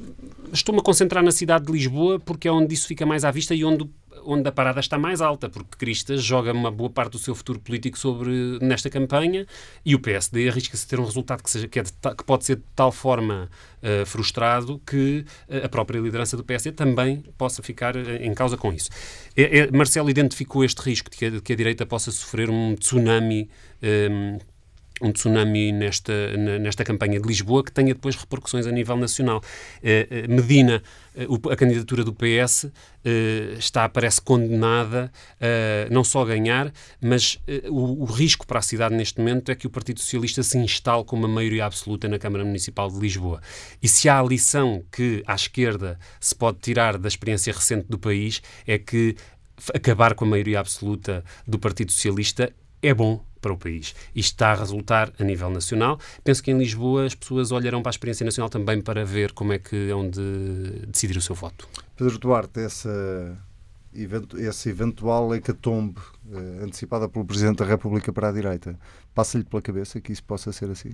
B: Estou-me a concentrar na cidade de Lisboa porque é onde isso fica mais à vista e onde, onde a parada está mais alta, porque Cristas joga uma boa parte do seu futuro político sobre nesta campanha e o PSD arrisca-se a ter um resultado que, seja, que, é de, que pode ser de tal forma uh, frustrado que uh, a própria liderança do PSD também possa ficar uh, em causa com isso. É, é, Marcelo identificou este risco de que, a, de que a direita possa sofrer um tsunami. Um, um tsunami nesta, nesta campanha de Lisboa que tenha depois repercussões a nível nacional. Eh, eh, Medina, eh, a candidatura do PS está, parece condenada a não só a ganhar, mas o, o, risco para a cidade neste momento é que o Partido Socialista se instale com uma maioria absoluta na Câmara Municipal de Lisboa. E se há a lição que à esquerda se pode tirar da experiência recente do país é que acabar com a maioria absoluta do Partido Socialista é bom para o país. Isto está a resultar a nível nacional. Penso que em Lisboa as pessoas olharão para a experiência nacional também para ver como é que é onde decidir o seu voto.
A: Pedro Duarte, essa, essa eventual hecatombe eh, antecipada pelo Presidente da República para a direita, passa-lhe pela cabeça que isso possa ser assim?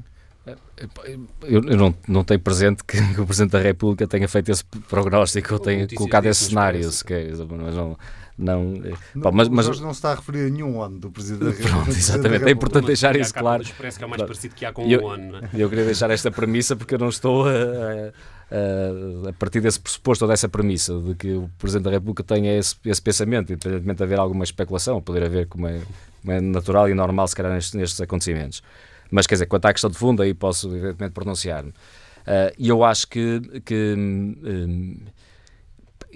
C: Eu, eu não, não tenho presente que, que, o Presidente da República tenha feito esse prognóstico ou tenha colocado esse cenário sequer, mas não, não,
A: eh, não, mas, mas não se está a referir a nenhum ano do Presidente [LAUGHS] da República.
C: Pronto, exatamente, é importante deixar isso claro.
B: Parece que é o mais parecido que há com eu, um ano. É?
C: Eu queria deixar esta premissa porque eu não estou a, a, a, partir desse pressuposto ou dessa premissa de que o Presidente da República tenha esse, esse pensamento, independentemente de haver alguma especulação, poder haver como é, como é natural e normal, se calhar, nestes, nestes acontecimentos. Mas, quer dizer, quanto à questão de fundo, aí posso, evidentemente, pronunciar-me. Uh, e eu acho que, que um,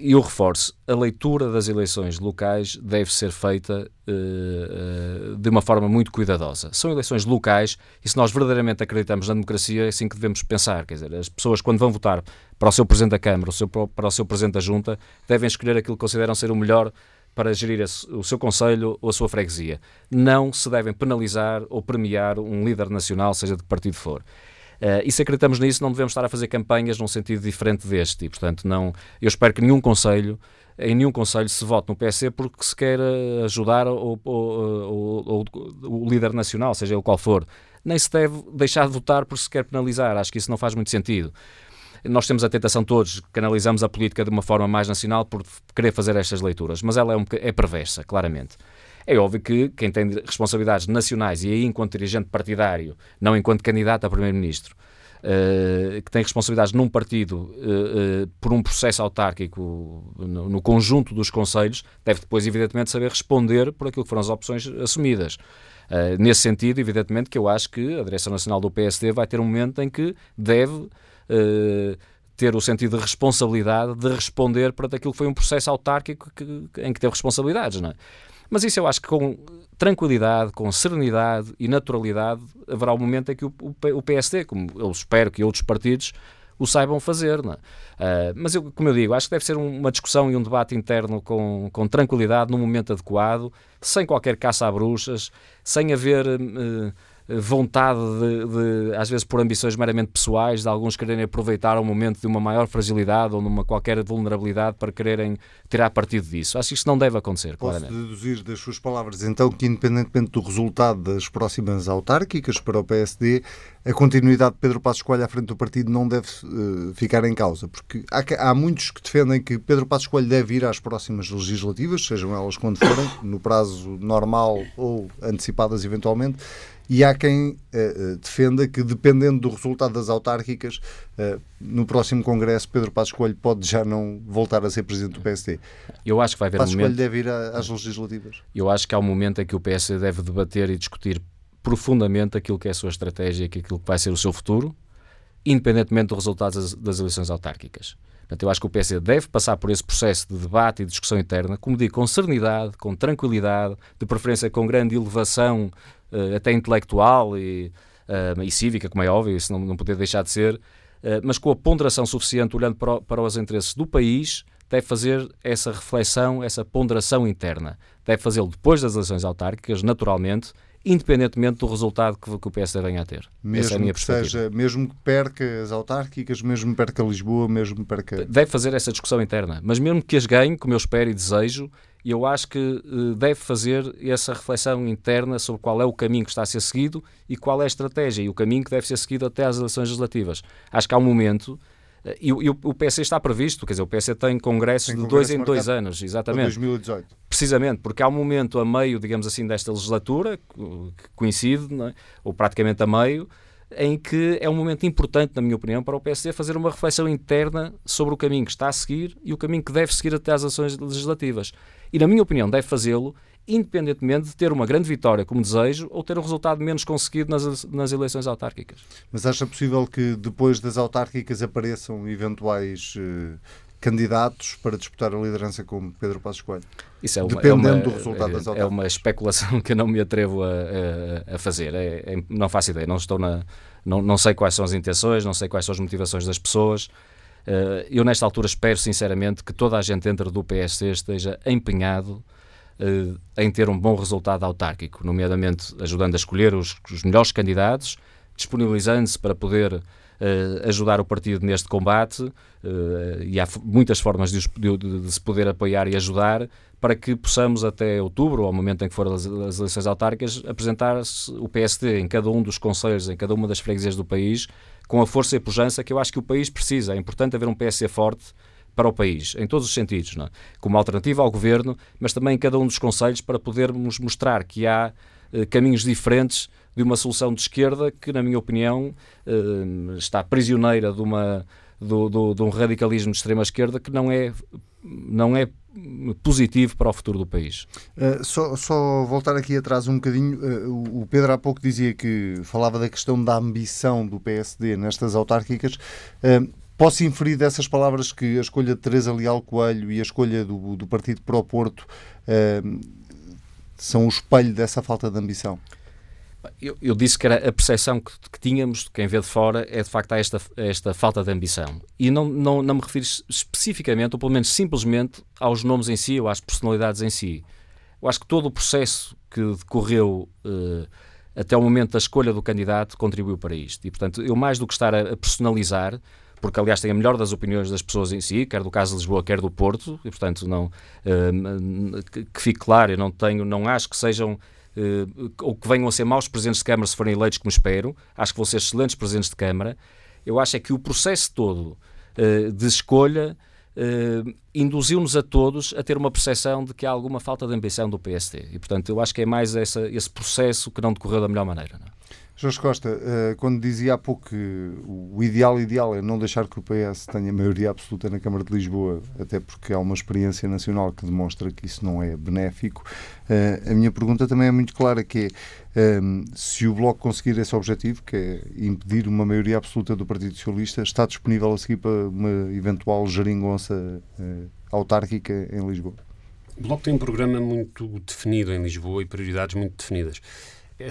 C: E eu reforço, a leitura das eleições locais deve ser feita uh, de uma forma muito cuidadosa. São eleições locais e se nós verdadeiramente acreditamos na democracia é assim que devemos pensar. Quer dizer, as pessoas quando vão votar para o seu Presidente da Câmara, o seu, para o seu Presidente da Junta, devem escolher aquilo que consideram ser o melhor para gerir o seu conselho ou a sua freguesia. Não se devem penalizar ou premiar um líder nacional, seja de que partido for. Uh, e se acreditamos nisso, não devemos estar a fazer campanhas num sentido diferente deste. E, portanto, não, eu espero que nenhum Conselho, em nenhum Conselho, se vote no PSD porque se quer ajudar o, o, o, o, líder nacional, seja ele qual for. Nem se deve deixar de votar porque se quer penalizar. Acho que isso não faz muito sentido. Nós temos a tentação todos, canalizamos a política de uma forma mais nacional por querer fazer estas leituras, mas ela é, um, é perversa, claramente. É óbvio que quem tem responsabilidades nacionais, e aí enquanto dirigente partidário, não enquanto candidato a Primeiro-Ministro, Uh, que tem responsabilidades num partido uh, uh, por um processo autárquico no, no, conjunto dos conselhos, deve depois, evidentemente, saber responder por aquilo que foram as opções assumidas. nesse sentido, evidentemente, que eu acho que a Direção Nacional do PSD vai ter um momento em que deve ter o sentido de responsabilidade de responder para aquilo que foi um processo autárquico que, em que teve responsabilidades, não é? Mas isso eu acho que com tranquilidade, com serenidade e naturalidade, haverá um momento em que o, o PSD, como eu espero que outros partidos, o saibam fazer. Não é? uh, mas, eu, como eu digo, acho que deve ser uma discussão e um debate interno com, com tranquilidade, num momento adequado, sem qualquer caça a bruxas, sem haver. Uh, vontade de, de, às vezes por ambições meramente pessoais, de alguns quererem aproveitar um momento de uma maior fragilidade ou numa qualquer vulnerabilidade para quererem tirar partido disso. Acho que isso não deve acontecer,
A: Posso
C: claramente.
A: deduzir das suas palavras, então, que independentemente do resultado das próximas autárquicas para o PSD, a continuidade de Pedro Passos Coelho à frente do partido não deve uh, ficar em causa, porque há, há, muitos que defendem que Pedro Passos Coelho deve ir às próximas legislativas, sejam elas quando forem, no prazo normal ou antecipadas eventualmente, e há quem uh, defenda que, dependendo do resultado das autárquicas, uh, no próximo Congresso, Pedro Passos Coelho pode já não voltar a ser presidente do PSD.
C: Eu acho que vai haver
A: Passos
C: um momento...
A: Coelho deve ir a, às legislativas.
C: Eu acho que há um momento em que o PSD deve debater e discutir profundamente aquilo que é a sua estratégia e aquilo que vai ser o seu futuro, independentemente dos resultados das, eleições autárquicas. Portanto, eu acho que o PSD deve passar por esse processo de debate e discussão interna, como digo, com serenidade, com tranquilidade, de preferência com grande elevação uh, até intelectual e, uh, e, cívica, como é óbvio, isso não, não poder deixar de ser, uh, mas com a ponderação suficiente, olhando para, para os interesses do país, deve fazer essa reflexão, essa ponderação interna. Deve fazê-lo depois das eleições autárquicas, naturalmente, independentemente do resultado que, que o PSD venha a ter.
A: Mesmo Essa é a minha perspectiva. Seja, mesmo que perca as autárquicas, mesmo que perca Lisboa, mesmo que perca...
C: Deve fazer essa discussão interna, mas mesmo que as ganhe, como eu espero e desejo, eu acho que uh, deve fazer essa reflexão interna sobre qual é o caminho que está a ser seguido e qual é a estratégia e o caminho que deve ser seguido até às eleições legislativas. Acho que há um momento eh, e, e, o PC está previsto, quer dizer, o PC tem congressos tem de dois em dois anos, exatamente.
A: 2018.
C: Precisamente, porque há um momento a meio, digamos assim, desta legislatura, que coincide, é? ou praticamente a meio, em que é um momento importante, na minha opinião, para o PSD fazer uma reflexão interna sobre o caminho que está a seguir e o caminho que deve seguir até às ações legislativas. E, na minha opinião, deve fazê-lo independentemente de ter uma grande vitória como desejo ou ter um resultado menos conseguido nas, nas eleições autárquicas.
A: Mas acha possível que depois das autárquicas apareçam eventuais uh, candidatos para disputar a liderança como Pedro Passos Coelho?
C: Isso é uma,
A: Dependendo
C: é uma,
A: do resultado das autárquicas.
C: É uma especulação [LAUGHS] que eu não me atrevo a, a, a fazer. É, é, não faço ideia, não estou na... Não, não sei quais são as intenções, não sei quais são as motivações das pessoas. Uh, eu, nesta altura, espero sinceramente que toda a gente dentro do PSD esteja empenhado uh, em ter um bom resultado autárquico, nomeadamente ajudando a escolher os, os melhores candidatos, disponibilizando-se para poder uh, ajudar o partido neste combate, uh, e há muitas formas de, de, de, se poder apoiar e ajudar, para que possamos até outubro, ao momento em que forem as, as eleições autárquicas, apresentar o PSD em cada um dos conselhos, em cada uma das freguesias do país, com a força e pujança que eu acho que o país precisa. É importante haver um PSD forte, para o país, em todos os sentidos, é? como alternativa ao governo, mas também em cada um dos conselhos para podermos mostrar que há eh, caminhos diferentes de uma solução de esquerda que, na minha opinião, eh, está prisioneira de, uma, do, do, de um radicalismo de extrema esquerda que não é, não é positivo para o futuro do país.
A: Uh, só, só, voltar aqui atrás um bocadinho, uh, o Pedro há pouco dizia que falava da questão da ambição do PSD nestas autárquicas. Uh, Posso inferir dessas palavras que a escolha de Teresa Leal Coelho e a escolha do, do partido para o Porto são o espelho dessa falta de ambição?
C: Eu, eu, disse que era a percepção que, que, tínhamos, quem vê de fora, é de facto esta, esta falta de ambição. E não, não, não me refiro especificamente, ou pelo menos simplesmente, aos nomes em si ou às personalidades em si. Eu acho que todo o processo que decorreu uh, até o momento da escolha do candidato contribuiu para isto. E, portanto, eu mais do que estar a, a personalizar, porque aliás tenho a melhor das opiniões das pessoas em si, quer do caso de Lisboa, quer do Porto, e portanto não uh, que, que fique claro, eu não tenho, não acho que sejam ou que venham a ser maus presidentes de Câmara se forem eleitos, como espero, acho que vão ser excelentes presidentes de Câmara. Eu acho é que o processo todo uh, de escolha uh, induziu-nos a todos a ter uma percepção de que há alguma falta de ambição do PST. E, portanto, eu acho que é mais essa, esse processo que não decorreu da melhor maneira. Não?
A: Jorge Costa, eh, quando dizia há pouco que o ideal ideal é não deixar que o PS tenha maioria absoluta na Câmara de Lisboa, até porque há uma experiência nacional que demonstra que isso não é benéfico, eh, a minha pergunta também é muito clara, que é ehm, se o Bloco conseguir esse objetivo, que é impedir uma maioria absoluta do Partido Socialista, está disponível a seguir para uma eventual geringonça eh, autárquica em Lisboa?
B: O Bloco tem um programa muito definido em Lisboa e prioridades muito definidas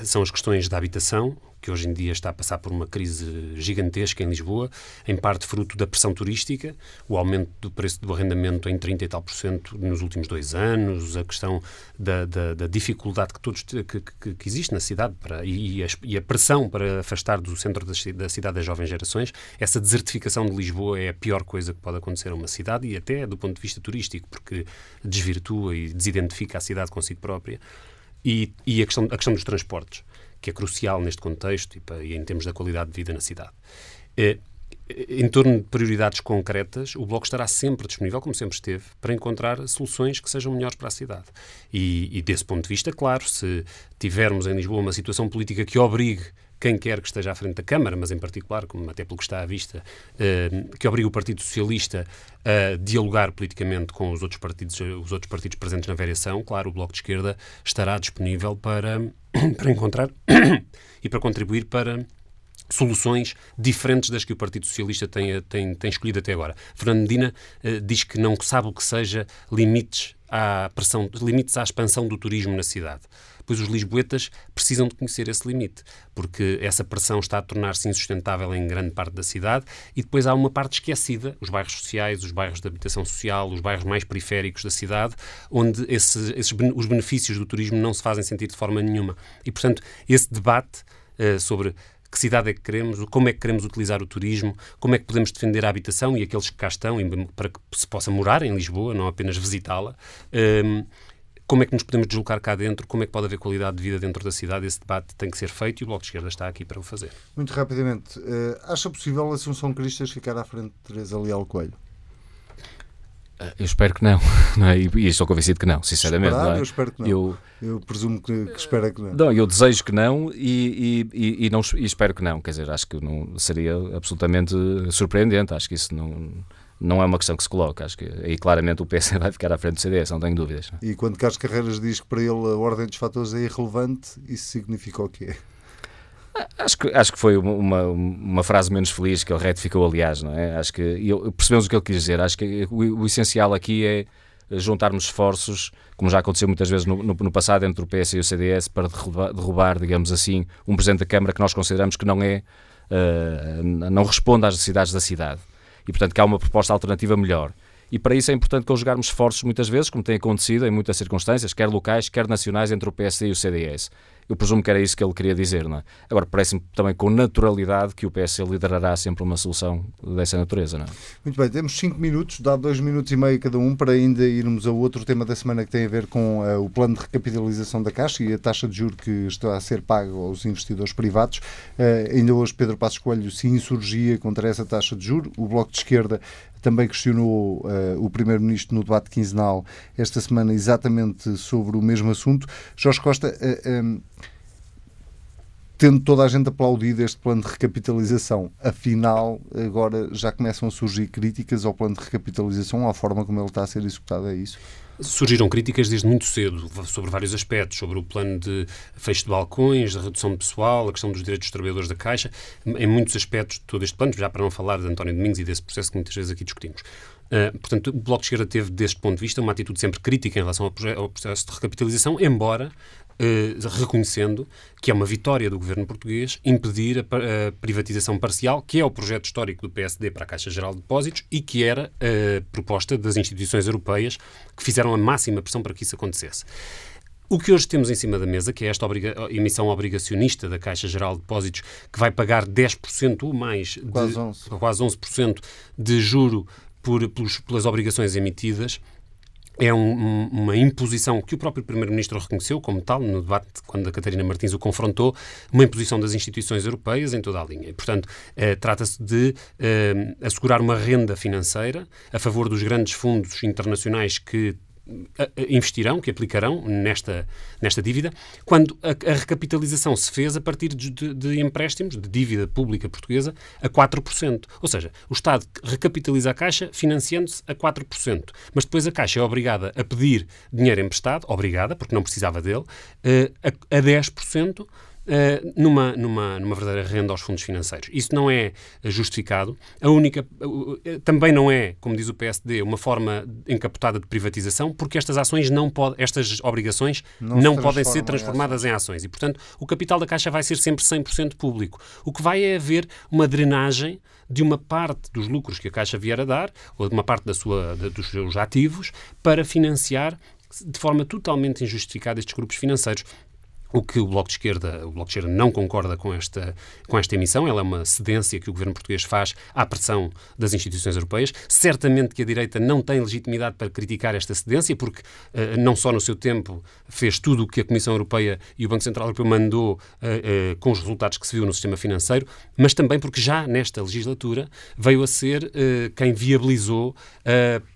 B: são as questões da habitação, que hoje em dia está a passar por uma crise gigantesca em Lisboa, em parte fruto da pressão turística, o aumento do preço do arrendamento em 30 e tal por cento nos últimos dois anos, a questão da, da, da dificuldade que, todos, que, que, que, existe na cidade para, e, a, e, a, pressão para afastar do centro da, da cidade as jovens gerações. Essa desertificação de Lisboa é a pior coisa que pode acontecer a uma cidade e até do ponto de vista turístico, porque desvirtua e desidentifica a cidade consigo própria. E, e a, questão, a questão dos transportes, que é crucial neste contexto e, e em termos da qualidade de vida na cidade. É, em torno de prioridades concretas, o Bloco estará sempre disponível, como sempre esteve, para encontrar soluções que sejam melhores para a cidade. E, e desse ponto de vista, claro, se tivermos em Lisboa uma situação política que obrigue quem quer que esteja à frente da Câmara, mas em particular, como até pelo que está à vista, eh, que obriga o Partido Socialista a dialogar politicamente com os outros partidos, os outros partidos presentes na variação, claro, o Bloco de Esquerda estará disponível para, [COUGHS] para encontrar [COUGHS] e para contribuir para soluções diferentes das que o Partido Socialista tem, tem, tem escolhido até agora. Fernando Medina eh, diz que não sabe o que seja limites à pressão, limites à expansão do turismo na cidade. Pois os lisboetas precisam de conhecer esse limite, porque essa pressão está a tornar-se insustentável em grande parte da cidade e depois há uma parte esquecida, os bairros sociais, os bairros de habitação social, os bairros mais periféricos da cidade, onde esse, esses, os benefícios do turismo não se fazem sentir de forma nenhuma. E, portanto, esse debate uh, sobre que cidade é que queremos, como é que queremos utilizar o turismo, como é que podemos defender a habitação e aqueles que cá estão para que se possa morar em Lisboa, não apenas visitá-la. Um, como é que nos podemos deslocar cá dentro, como é que pode haver qualidade de vida dentro da cidade, esse debate tem que ser feito e o Bloco de Esquerda está aqui para o fazer.
A: Muito rapidamente, uh, acha possível a Assunção Cristas ficar à frente de Teresa Leal Coelho?
C: Eu espero que não, [LAUGHS] não é? e, estou convencido que não, sinceramente.
A: Esperar,
C: não é?
A: Eu espero que não. Eu, eu presumo que, que espera que não.
C: Não, eu desejo que não e, e, e, não e espero que não. Quer dizer, acho que não seria absolutamente surpreendente. Acho que isso não, não é uma questão que se coloca. Acho que aí claramente o PS vai ficar à frente do CDS, não tenho dúvidas.
A: E quando Carlos Carreiras diz que para ele a ordem dos fatores é irrelevante, isso significa o quê?
C: Acho que, acho que foi uma, uma frase menos feliz que ele retificou, aliás, não é? Acho que eu, percebemos o que ele quis dizer. Acho que o, o essencial aqui é juntarmos esforços, como já aconteceu muitas vezes no, no, no, passado entre o PS e o CDS, para derrubar, derrubar, digamos assim, um Presidente da Câmara que nós consideramos que não é, uh, não responde às necessidades da cidade. E, portanto, que há uma proposta alternativa melhor. E para isso é importante conjugarmos esforços muitas vezes, como tem acontecido em muitas circunstâncias, quer locais, quer nacionais, entre o PSD e o CDS. Eu presumo que era isso que ele queria dizer, não é? Agora, parece-me também com naturalidade que o PS liderará sempre uma solução dessa natureza, não é?
A: Muito bem, temos cinco minutos, dá dois minutos e meio cada um para ainda irmos a outro tema da semana que tem a ver com uh, o plano de recapitalização da Caixa e a taxa de juro que está a ser paga aos investidores privados. Uh, ainda hoje Pedro Passos Coelho se insurgia contra essa taxa de juro. O Bloco de Esquerda também questionou uh, o Primeiro-Ministro no debate quinzenal esta semana exatamente sobre o mesmo assunto. Jorge Costa, uh, um, tendo toda a gente aplaudido este plano de recapitalização. Afinal, agora já começam a surgir críticas ao plano de recapitalização, à forma como ele está a ser executado, é isso?
B: Surgiram críticas desde muito cedo sobre vários aspectos, sobre o plano de fecho de balcões, da redução de pessoal, a questão dos direitos dos trabalhadores da Caixa, em muitos aspectos de todo este plano, já para não falar de António Domingos e desse processo que muitas vezes aqui discutimos. Uh, portanto, o Bloco de Esquerda teve, deste ponto de vista, uma atitude sempre crítica em relação ao, ao processo de recapitalização, embora reconhecendo que é uma vitória do governo português impedir a, privatização parcial, que é o projeto histórico do PSD para a Caixa Geral de Depósitos e que era a proposta das instituições europeias que fizeram a máxima pressão para que isso acontecesse. O que hoje temos em cima da mesa, que é esta obriga emissão obrigacionista da Caixa Geral de Depósitos, que vai pagar 10% ou mais, de,
A: quase 11%,
B: quase 11 de juro por, pelos, pelas obrigações emitidas, é um, uma imposição que o próprio Primeiro-Ministro reconheceu como tal, no debate, quando a Catarina Martins o confrontou, uma imposição das instituições europeias em toda a linha. E, portanto, eh, trata-se de eh, assegurar uma renda financeira a favor dos grandes fundos internacionais que investirão, que aplicarão nesta, nesta dívida, quando a, a recapitalização se fez a partir de, de, de, empréstimos de dívida pública portuguesa a 4%. Ou seja, o Estado recapitaliza a Caixa financiando-se a 4%. Mas depois a Caixa é obrigada a pedir dinheiro emprestado, obrigada, porque não precisava dele, eh, a, a 10%, uh, numa, numa, numa verdadeira renda aos fundos financeiros. Isso não é justificado. A única. Uh, também não é, como diz o PSD, uma forma encapotada de privatização, porque estas ações não podem, estas obrigações não, não podem ser transformadas em ações. em ações. E, portanto, o capital da Caixa vai ser sempre 100% público. O que vai é haver uma drenagem de uma parte dos lucros que a Caixa vier a dar, ou de uma parte da sua, dos seus ativos, para financiar de forma totalmente injustificada estes grupos financeiros. O que o Bloco de Esquerda, o Bloco de Esquerda não concorda com esta, com esta emissão, ela é uma cedência que o governo português faz à pressão das instituições europeias. Certamente que a direita não tem legitimidade para criticar esta cedência, porque uh, não só no seu tempo fez tudo o que a Comissão Europeia e o Banco Central Europeu mandou uh, uh, com os resultados que se viu no sistema financeiro, mas também porque já nesta legislatura veio a ser quem viabilizou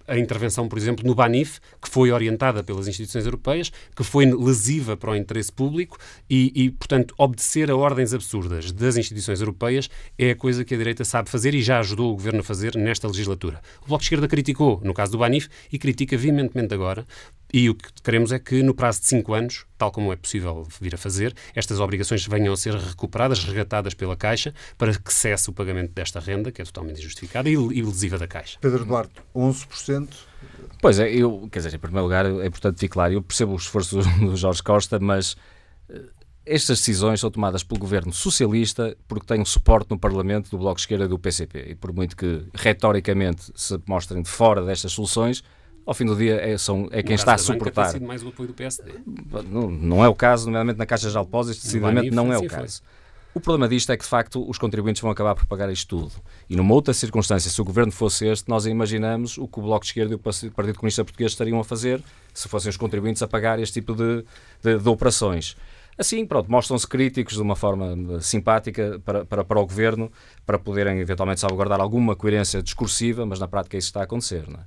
B: a intervenção, por exemplo, no Banif, que foi orientada pelas instituições europeias, que foi lesiva para o interesse público e, e, portanto, obedecer a ordens absurdas das instituições europeias é a coisa que a direita sabe fazer e já ajudou o governo a fazer nesta legislatura. O Bloco de Esquerda criticou, no caso do Banif, e critica veementemente agora, e o que queremos é que, no prazo de cinco anos, tal como é possível vir a fazer, estas obrigações venham a ser recuperadas, resgatadas pela Caixa, para que cesse o pagamento desta renda, que é totalmente injustificada e lesiva da Caixa.
A: Pedro Duarte, 11%.
C: Pois é, eu, quer dizer, em primeiro lugar, é importante ficar claro, eu percebo o esforço do Jorge Costa, mas eh, estas decisões são tomadas pelo governo socialista porque tem um suporte no Parlamento do Bloco de Esquerda e do PCP. E por muito que retoricamente se mostrem de fora destas soluções, ao fim do dia é, são, é quem está a suportar.
B: Sido mais o apoio do PSD.
C: Não, não é o caso, nomeadamente na Caixa de Depósitos, decididamente não é o caso. O problema disto é que, de facto, os contribuintes vão acabar por pagar isto tudo. E numa outra circunstância, se o governo fosse este, nós imaginamos o que o Bloco de Esquerda e o Partido Comunista Português estariam a fazer se fossem os contribuintes a pagar este tipo de, de, de operações. Assim, pronto, mostram-se críticos de uma forma eh, simpática para, para, para o governo, para poderem eventualmente salvaguardar alguma coerência discursiva, mas na prática isso está a acontecer. Não é?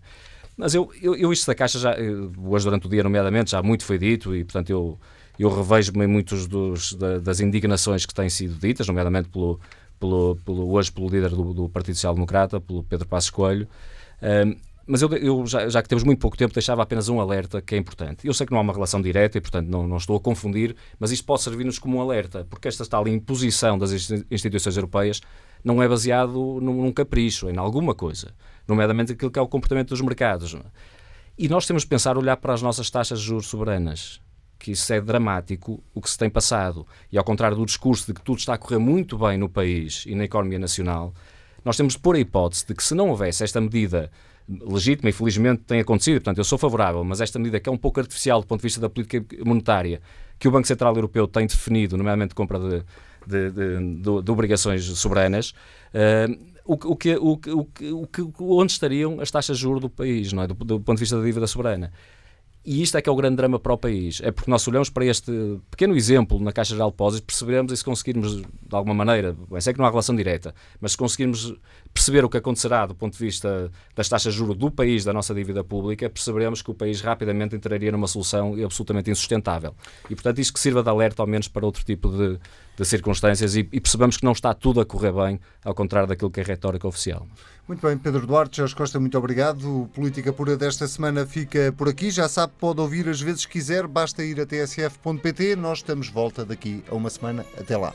C: Mas eu, eu, eu isto da Caixa, já, hoje durante o dia, nomeadamente, já muito foi dito e, portanto, eu, eu revejo-me em muitos dos, da, das indignações que têm sido ditas, nomeadamente pelo, pelo, pelo hoje pelo líder do, do Partido Social Democrata, pelo Pedro Passos Coelho. Um, mas eu, eu já, já, que temos muito pouco tempo, deixava apenas um alerta que é importante. Eu sei que não há uma relação direta e, portanto, não, não estou a confundir, mas isto pode servir-nos como um alerta, porque esta tal imposição das instituições europeias não é baseado num, num capricho, em alguma coisa nomeadamente aquilo que é o comportamento dos mercados. É? E nós temos de pensar, olhar para as nossas taxas de juros soberanas, que isso é dramático o que se tem passado. E ao contrário do discurso de que tudo está a correr muito bem no país e na economia nacional, nós temos de pôr a hipótese de que se não houvesse esta medida legítima e felizmente tem acontecido, portanto eu sou favorável, mas esta medida que é um pouco artificial do ponto de vista da política monetária que o Banco Central Europeu tem definido, nomeadamente compra de, de, de, de, obrigações soberanas, uh, o, o, que, o, o, o, onde estariam as taxas de juros do país, não é? do, do ponto de vista da dívida soberana. E isto é que é o grande drama para o país. É porque nós olhamos para este pequeno exemplo na Caixa Geral de Depósitos, percebemos e se conseguirmos, de alguma maneira, sei que não há relação direta, mas se conseguirmos perceber o que acontecerá do ponto de vista das taxas de juros do país, da nossa dívida pública, perceberemos que o país rapidamente entraria numa solução absolutamente insustentável. E, portanto, isto que sirva de alerta, ao menos, para outro tipo de, de circunstâncias e, e percebamos que não está tudo a correr bem, ao contrário daquilo que é retórica oficial.
A: Muito bem, Pedro Duarte, Jorge Costa, muito obrigado. O Política Pura desta semana fica por aqui. Já sabe, pode ouvir as vezes quiser, basta ir a tsf.pt. Nós estamos volta daqui a uma semana. Até lá.